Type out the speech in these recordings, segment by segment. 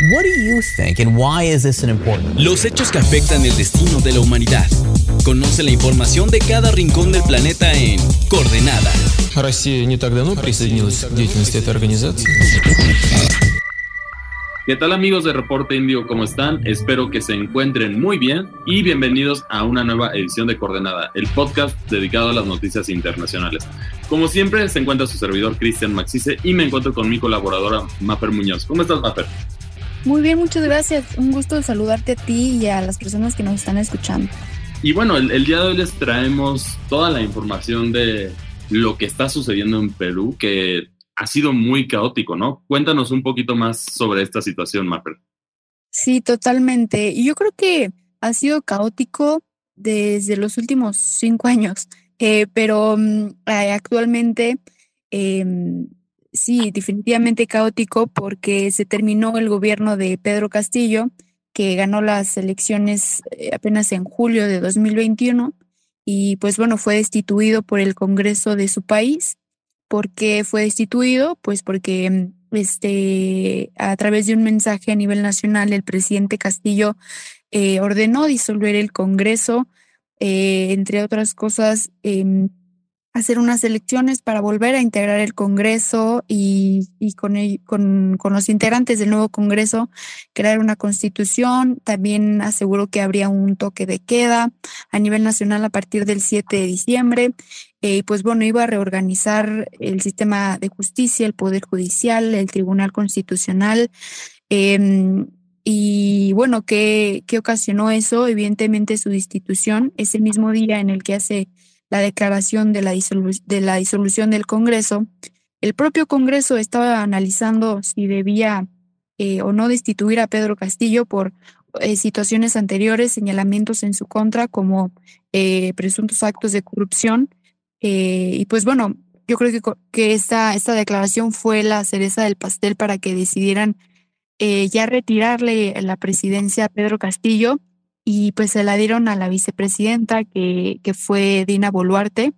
What do you think and why is this an important? Los hechos que afectan el destino de la humanidad. Conoce la información de cada rincón del planeta en Coordenada. Россия не так давно присоединилась к деятельности этой организации. ¿Qué tal amigos de Reporte Indio? ¿Cómo están? Espero que se encuentren muy bien y bienvenidos a una nueva edición de Coordenada, el podcast dedicado a las noticias internacionales. Como siempre, se encuentra su servidor Cristian Maxice y me encuentro con mi colaboradora Mafer Muñoz. ¿Cómo estás, Mafer? Muy bien, muchas gracias. Un gusto saludarte a ti y a las personas que nos están escuchando. Y bueno, el, el día de hoy les traemos toda la información de lo que está sucediendo en Perú, que ha sido muy caótico, ¿no? Cuéntanos un poquito más sobre esta situación, Mapper. Sí, totalmente. Y yo creo que ha sido caótico desde los últimos cinco años, eh, pero um, actualmente eh, sí, definitivamente caótico porque se terminó el gobierno de Pedro Castillo, que ganó las elecciones eh, apenas en julio de 2021 y pues bueno, fue destituido por el Congreso de su país ¿Por qué fue destituido? Pues porque este, a través de un mensaje a nivel nacional, el presidente Castillo eh, ordenó disolver el Congreso, eh, entre otras cosas, eh, hacer unas elecciones para volver a integrar el Congreso y, y con, el, con, con, los integrantes del nuevo Congreso crear una constitución. También aseguró que habría un toque de queda a nivel nacional a partir del 7 de diciembre. Eh, pues bueno, iba a reorganizar el sistema de justicia, el Poder Judicial, el Tribunal Constitucional. Eh, y bueno, ¿qué, ¿qué ocasionó eso? Evidentemente su destitución, ese mismo día en el que hace la declaración de la, de la disolución del Congreso, el propio Congreso estaba analizando si debía eh, o no destituir a Pedro Castillo por eh, situaciones anteriores, señalamientos en su contra como eh, presuntos actos de corrupción. y pues bueno, yo creo que, que esta, esta declaración fue la cereza del pastel para que decidieran ya retirarle la presidencia a Pedro Castillo y pues se la dieron a la vicepresidenta que, que fue Dina Boluarte.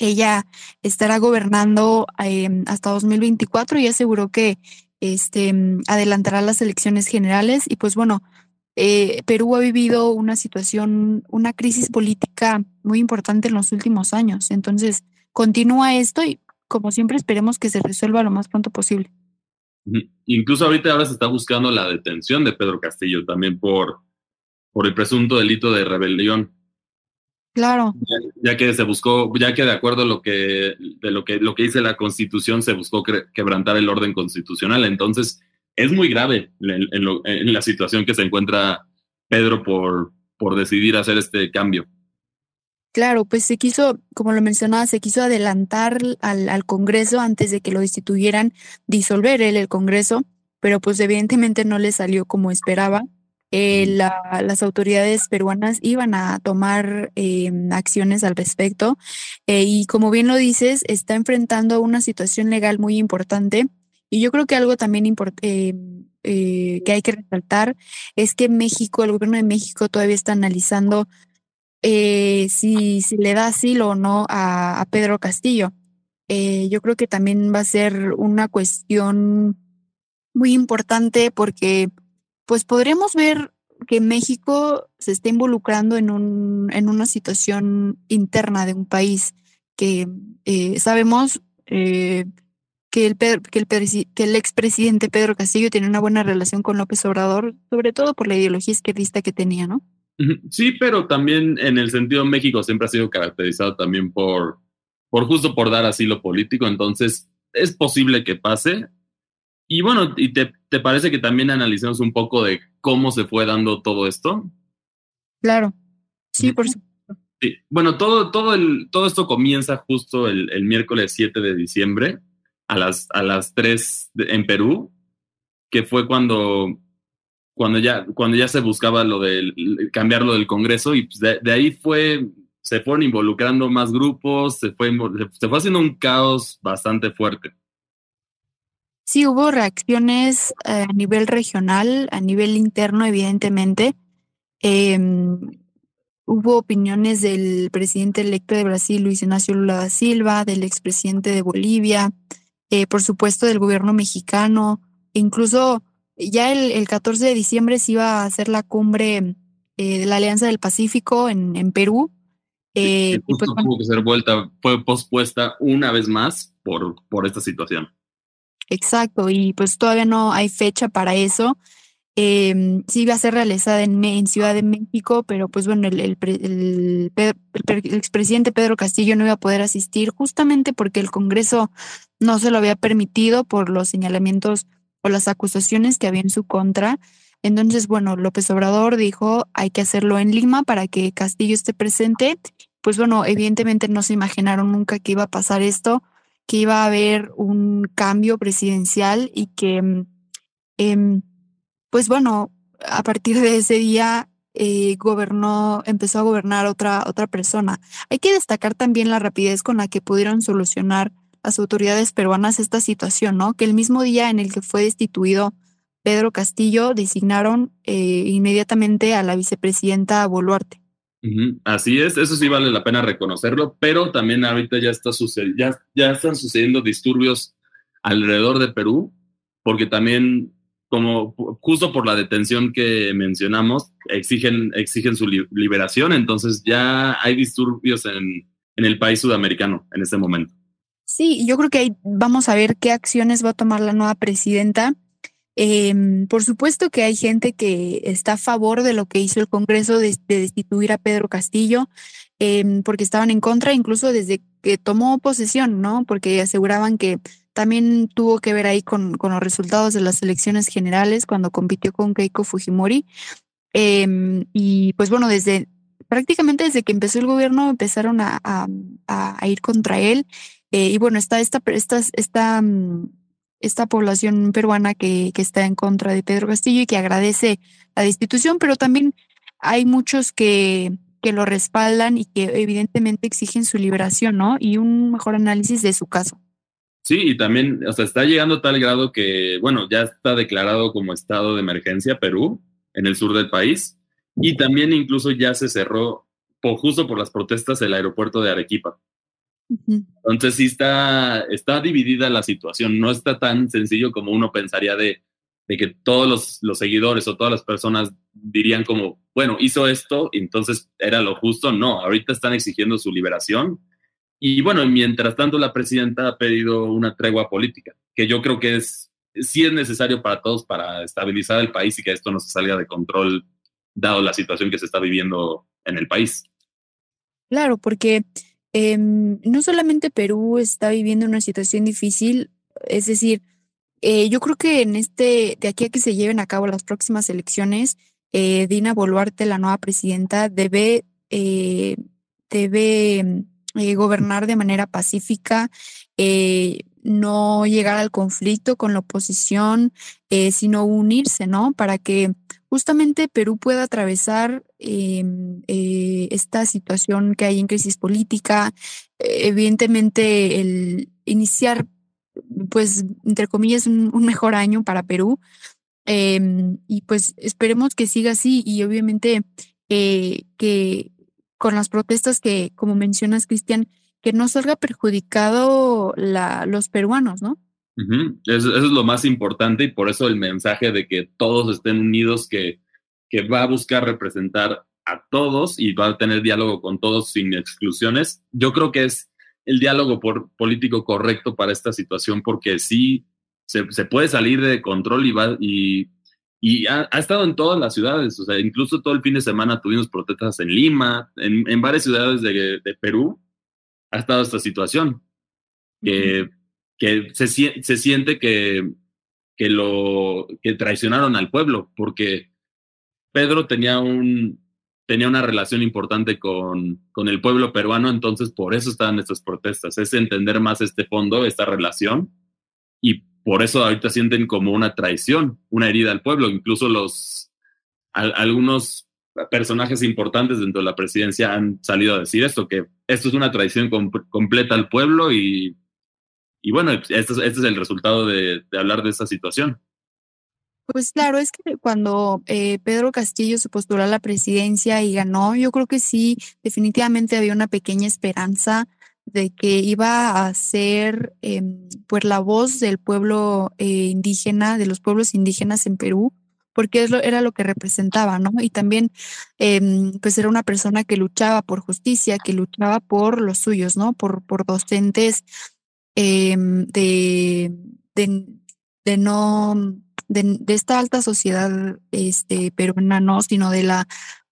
Ella estará gobernando eh, hasta 2024 y aseguró que este, adelantará las elecciones generales. Y pues bueno, eh, Perú ha vivido una situación, una crisis política muy importante en los últimos años. Entonces, continúa esto y como siempre esperemos que se resuelva lo más pronto posible. Incluso ahorita ahora se está buscando la detención de Pedro Castillo también por por el presunto delito de rebelión. Claro. Ya, ya, que se buscó, ya que de acuerdo a lo que, de lo que, lo que dice la Constitución, se buscó quebrantar el orden constitucional. Entonces, es muy grave en, en, lo, en, la situación que se encuentra Pedro por, por decidir hacer este cambio. Claro, pues se quiso, como lo mencionaba, se quiso adelantar al, al Congreso antes de que lo destituyeran, disolver él el Congreso, pero pues evidentemente no le salió como esperaba eh, la, las autoridades peruanas iban a tomar eh, acciones al respecto. Eh, y como bien lo dices, está enfrentando una situación legal muy importante. Y yo creo que algo también eh, que hay que resaltar es que México, el gobierno de México todavía está analizando si, si, le da asilo o no a, a Pedro Castillo. yo creo que también va a ser una cuestión muy importante porque pues podremos ver que México se está involucrando en, un, en una situación interna de un país que eh, sabemos eh, que el, que el, expresidente Pedro Castillo tiene una buena relación con López Obrador, sobre todo por la ideología izquierdista que tenía, ¿no? Sí, pero también en el sentido México siempre ha sido caracterizado también por, por justo por dar asilo político, entonces es posible que pase, y bueno, ¿y te, te, parece que también analicemos un poco de cómo se fue dando todo esto? Claro, sí, por supuesto. Sí. Bueno, todo, todo, el, todo esto comienza justo el, el, miércoles 7 de diciembre a las, a las 3 de, en Perú, que fue cuando, cuando, ya, cuando ya se buscaba lo de cambiar lo del Congreso y pues de, de ahí fue, se fueron involucrando más grupos, se fue, se fue haciendo un caos bastante fuerte. Sí, hubo reacciones eh, a nivel regional, a nivel interno, evidentemente. Eh, hubo opiniones del presidente electo de Brasil, Luis Ignacio Lula da Silva, del expresidente de Bolivia, eh, por supuesto del gobierno mexicano, incluso ya el, el 14 de diciembre se iba a hacer la cumbre eh, de la Alianza del Pacífico en, en Perú. Y justo pues, tuvo que ser vuelta, fue pospuesta una vez más por, por esta situación. Exacto, y pues todavía no hay fecha para eso. Eh, sí iba a ser realizada en, en, Ciudad de México, pero pues bueno, el, el, el, el, expresidente Pedro Castillo no iba a poder asistir justamente porque el Congreso no se lo había permitido por los señalamientos o las acusaciones que había en su contra. Entonces, bueno, López Obrador dijo hay que hacerlo en Lima para que Castillo esté presente. Pues bueno, evidentemente no se imaginaron nunca que iba a pasar esto, que iba a haber un cambio presidencial y que eh, pues bueno, a partir de ese día eh, gobernó, empezó a gobernar otra, otra persona. Hay que destacar también la rapidez con la que pudieron solucionar las autoridades peruanas esta situación, ¿no? Que el mismo día en el que fue destituido Pedro Castillo, designaron eh, inmediatamente a la vicepresidenta Boluarte. Así es, eso sí vale la pena reconocerlo, pero también ahorita ya, está ya, ya están sucediendo disturbios alrededor de Perú, porque también como justo por la detención que mencionamos, exigen, exigen su liberación, entonces ya hay disturbios en, en el país sudamericano en este momento. Sí, yo creo que ahí vamos a ver qué acciones va a tomar la nueva presidenta. Eh, por supuesto que hay gente que está a favor de lo que hizo el Congreso de, de destituir a Pedro Castillo, eh, porque estaban en contra incluso desde que tomó posesión, ¿no? Porque aseguraban que también tuvo que ver ahí con, los resultados de las elecciones generales cuando compitió con Keiko Fujimori. Eh, y pues bueno, desde prácticamente desde que empezó el gobierno empezaron a, ir contra él. Eh, y bueno, está esta, esta, esta, mm, esta población peruana que, que está en contra de Pedro Castillo y que agradece la destitución, pero también hay muchos que, que lo respaldan y que evidentemente exigen su liberación, ¿no? Y un mejor análisis de su caso. Sí, y también, o sea, está llegando a tal grado que, bueno, ya está declarado como estado de emergencia Perú, en el sur del país, y también incluso ya se cerró, por, justo por las protestas, el aeropuerto de Arequipa. Uh -huh. Entonces sí está, está dividida la situación, no está tan sencillo como uno pensaría de, de que todos los, los, seguidores o todas las personas dirían como, bueno, hizo esto, entonces era lo justo. No, ahorita están exigiendo su liberación y bueno, mientras tanto, la presidenta ha pedido una tregua política, que yo creo que es, sí es necesario para todos para estabilizar el país y que esto no se salga de control, dado la situación que se está viviendo en el país. Claro, porque eh, no solamente Perú está viviendo una situación difícil, es decir, eh, yo creo que en este, de aquí a que se lleven a cabo las próximas elecciones, eh, Dina Boluarte, la nueva presidenta, debe, eh, debe eh, gobernar de manera pacífica, no llegar al conflicto con la oposición, sino unirse, ¿no? Para que justamente Perú pueda atravesar em, esta situación que hay en crisis política, evidentemente el iniciar, pues, entre comillas, un, mejor año para Perú. Em, y pues esperemos que siga así y obviamente que con las protestas que, como mencionas, Cristian, que no salga perjudicado la, los peruanos, ¿no? Eso, es lo más importante y por eso el mensaje de que todos estén unidos, que, que va a buscar representar a todos y va a tener diálogo con todos sin exclusiones. Yo creo que es el diálogo político correcto para esta situación porque sí se, puede salir de control y, va, y ha, estado en todas las ciudades, o sea, incluso todo el fin de semana tuvimos protestas en Lima, en, en varias ciudades de, Perú, ha estado esta situación, uh. Que se, se, siente que, que, lo, que traicionaron al pueblo, porque Pedro tenía, un, tenía una relación importante con, con el pueblo peruano, entonces por eso estaban estas protestas, es entender más este fondo, esta relación, y por eso ahorita sienten como una traición, una herida al pueblo. Incluso los algunos personajes importantes dentro de la presidencia han salido a decir esto, que esto es una traición com completa al pueblo y, y bueno, este es, este es el resultado de, hablar de esta situación. Pues claro, es que cuando eh, Pedro Castillo se postuló a la presidencia y ganó, yo creo que sí, definitivamente había una pequeña esperanza de que iba a ser em, pues la voz del pueblo eh, indígena, de los pueblos indígenas en Perú, porque era lo que representaba, ¿no? Y también, em, pues era una persona que luchaba por justicia, que luchaba por los suyos, ¿no? Por, por docentes em, de, de, no, de, esta alta sociedad este, peruana, no, sino de la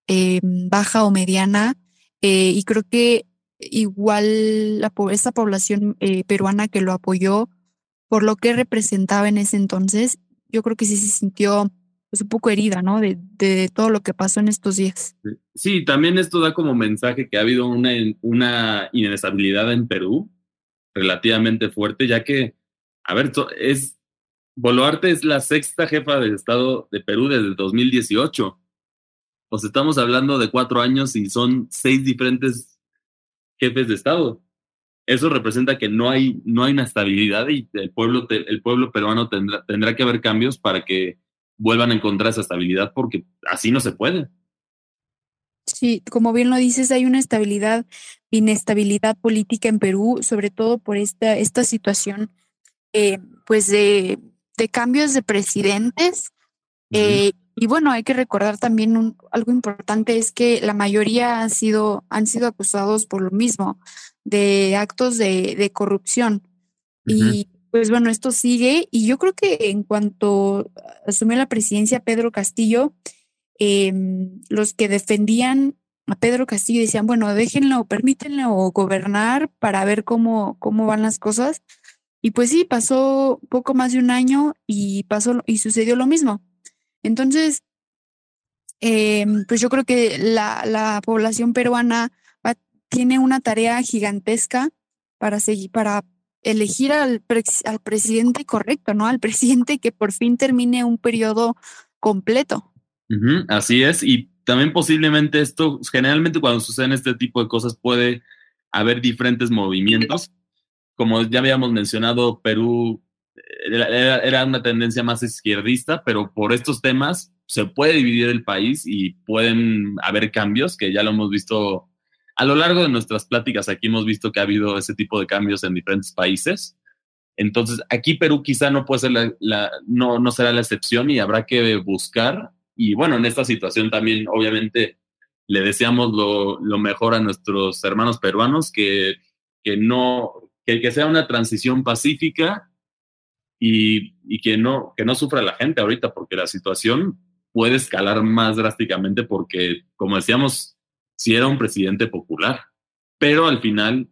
em, baja o mediana. Eh, y creo que igual la, esta población eh, peruana que lo apoyó por lo que representaba en ese entonces, yo creo que sí se sintió pues, un poco herida, ¿no? De, de, todo lo que pasó en estos días. Sí, también esto da como mensaje que ha habido una, una inestabilidad en Perú relativamente fuerte, ya que, a ver, es Boluarte es la sexta jefa del Estado de Perú desde el 2018. Pues estamos hablando de cuatro años y son seis diferentes jefes de Estado. Eso representa que no hay, no hay una estabilidad y el pueblo, el pueblo peruano tendrá, tendrá que haber cambios para que vuelvan a encontrar esa estabilidad porque así no se puede. Sí, como bien lo dices, hay una estabilidad, inestabilidad política en Perú, sobre todo por esta, esta situación, eh, pues de, de, cambios de presidentes. Eh, y bueno, hay que recordar también algo importante es que la mayoría han sido, han sido acusados por lo mismo, de actos de, de corrupción. Y pues bueno, esto sigue y yo creo que en cuanto asumió la presidencia Pedro Castillo, em, los que defendían a Pedro Castillo decían, bueno, déjenlo, permítenlo gobernar para ver cómo, cómo van las cosas. Y pues sí, pasó poco más de un año y pasó y sucedió lo mismo. Entonces, em, pues yo creo que la, la población peruana tiene una tarea gigantesca para seguir, para elegir al, al presidente correcto, ¿no? Al presidente que por fin termine un periodo completo. Así es, y también posiblemente esto, generalmente cuando suceden este tipo de cosas puede haber diferentes movimientos. Como ya habíamos mencionado, Perú era, era, una tendencia más izquierdista, pero por estos temas se puede dividir el país y pueden haber cambios, que ya lo hemos visto a lo largo de nuestras pláticas aquí hemos visto que ha habido ese tipo de cambios en diferentes países. Entonces, aquí Perú quizá no puede ser la, no, no será la excepción y habrá que buscar. Y bueno, en esta situación también, obviamente, le deseamos lo, lo mejor a nuestros hermanos peruanos, que, que no, que, que sea una transición pacífica y, y, que, no, que no sufra la gente ahorita, porque la situación puede escalar más drásticamente, porque, como decíamos, si era un presidente popular, pero al final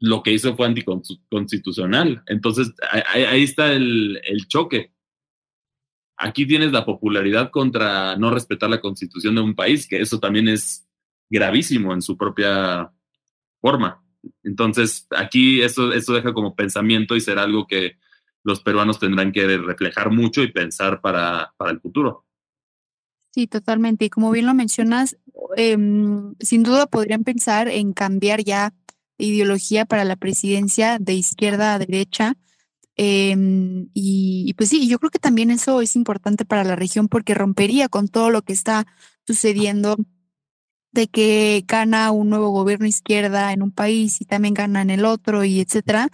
lo que hizo fue anticonstitucional. Entonces, ahí, está el, choque. Aquí tienes la popularidad contra no respetar la constitución de un país, que eso también es gravísimo en su propia forma. Entonces, aquí eso, eso deja como pensamiento y será algo que los peruanos tendrán que reflejar mucho y pensar para, para el futuro. Sí, totalmente. Y como bien lo mencionas, em, sin duda podrían pensar en cambiar ya ideología para la presidencia de izquierda a derecha. Em, y, pues sí, yo creo que también eso es importante para la región porque rompería con todo lo que está sucediendo de que gana un nuevo gobierno izquierda en un país y también gana en el otro y etcétera.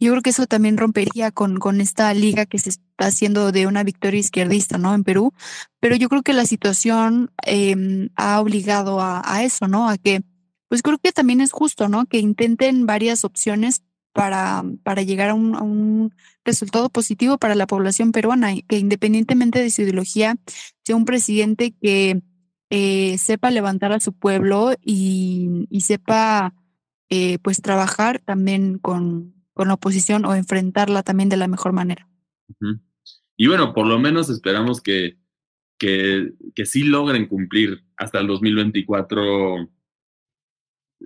Yo creo que eso también rompería con, con esta liga que se está haciendo de una victoria izquierdista, ¿no? En Perú. Pero yo creo que la situación em, ha obligado a, eso, ¿no? A que, pues creo que también es justo, ¿no? Que intenten varias opciones para, para llegar a un, resultado positivo para la población peruana, que independientemente de su ideología, sea un presidente que eh, sepa levantar a su pueblo y, sepa eh, pues trabajar también con, la oposición o enfrentarla también de la mejor manera. Y bueno, por lo menos esperamos que, que, que sí logren cumplir hasta el 2024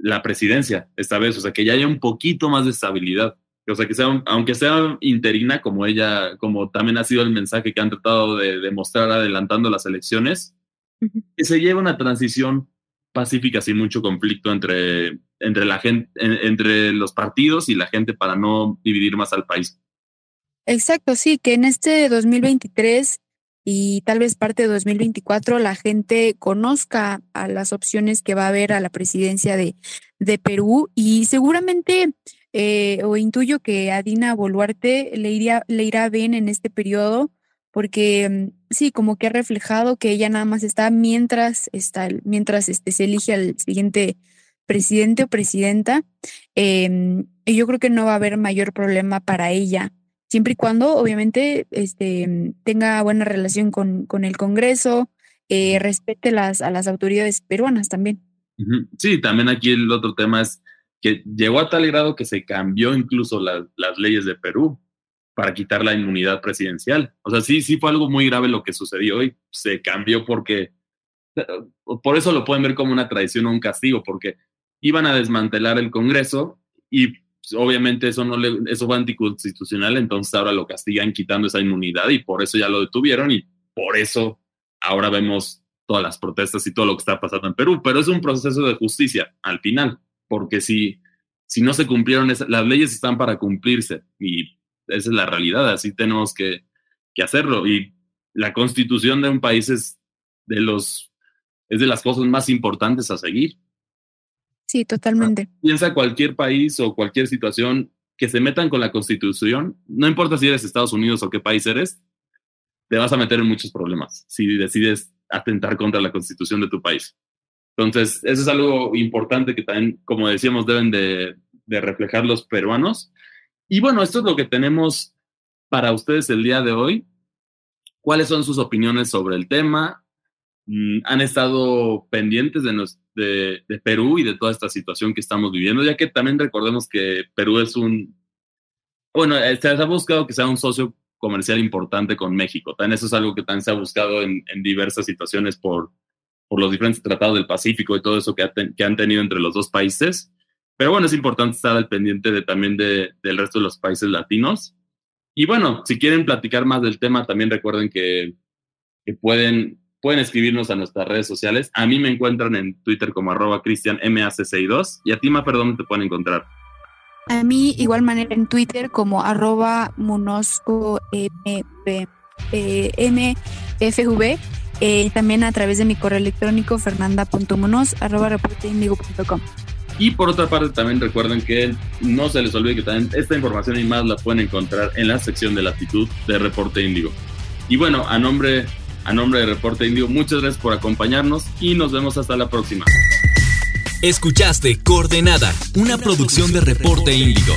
la presidencia esta vez, o sea, que ya haya un poquito más de estabilidad. O sea, que sea, aunque sea interina, como ella, como también ha sido el mensaje que han tratado de demostrar adelantando las elecciones, que se lleve una transición pacífica sin mucho conflicto entre, entre, la gente, entre los partidos y la gente para no dividir más al país. Exacto, sí, que en este 2023 y tal vez parte de 2024 la gente conozca a las opciones que va a haber a la presidencia de, de Perú y seguramente eh, o intuyo que a Dina Boluarte le, iría, le irá bien en este periodo porque mm, sí, como que ha reflejado que ella nada más está mientras, está, mientras este, se elige al siguiente presidente o presidenta. Em, y yo creo que no va a haber mayor problema para ella siempre y cuando obviamente este, tenga buena relación con, con el Congreso, eh, respete las, a las autoridades peruanas también. Sí, también aquí el otro tema es que llegó a tal grado que se cambió incluso las leyes de Perú para quitar la inmunidad presidencial. O sea, sí, sí fue algo muy grave lo que sucedió y se cambió porque, por eso lo pueden ver como una traición o un castigo, porque iban a desmantelar el Congreso y obviamente eso no le, eso fue anticonstitucional, entonces ahora lo castigan quitando esa inmunidad y por eso ya lo detuvieron y por eso ahora vemos todas las protestas y todo lo que está pasando en Perú, pero es un proceso de justicia al final, porque si, si no se cumplieron, las leyes están para cumplirse y esa es la realidad, así tenemos que, que hacerlo y la constitución de un país es de los es de las cosas más importantes a seguir. Sí, totalmente. Piensa cualquier país o cualquier situación que se metan con la constitución, no importa si eres Estados Unidos o qué país eres, te vas a meter en muchos problemas si decides atentar contra la constitución de tu país. Entonces, eso es algo importante que también, como decíamos, deben de, de reflejar los peruanos. Y bueno, esto es lo que tenemos para ustedes el día de hoy. ¿Cuáles son sus opiniones sobre el tema? Mm, ¿Han estado pendientes de, nos, de, Perú y de toda esta situación que estamos viviendo, ya que también recordemos que Perú es un, bueno, eh, se ha buscado que sea un socio comercial importante con México. También eso es algo que también se ha buscado en, diversas situaciones por, por los diferentes tratados del Pacífico y todo eso que, que, han tenido entre los dos países. Pero bueno, es importante estar al pendiente de, también de, del resto de los países latinos. Y bueno, si quieren platicar más del tema, también recuerden que, que pueden pueden escribirnos a nuestras redes sociales. A mí me encuentran en Twitter como arroba cristianmac62 y a ti, Mafer, ¿dónde te pueden encontrar? A mí, igual manera, en Twitter como arroba mfv eh, también a través de mi correo electrónico fernanda.munoz arroba reporteindigo.com. Y por otra parte, también recuerden que no se les olvide que también esta información y más la pueden encontrar en la sección de latitud de Reporte Índigo. Y bueno, a nombre a nombre de Reporte Índigo, muchas gracias por acompañarnos y nos vemos hasta la próxima. Escuchaste Coordenada, una producción de Reporte Índigo.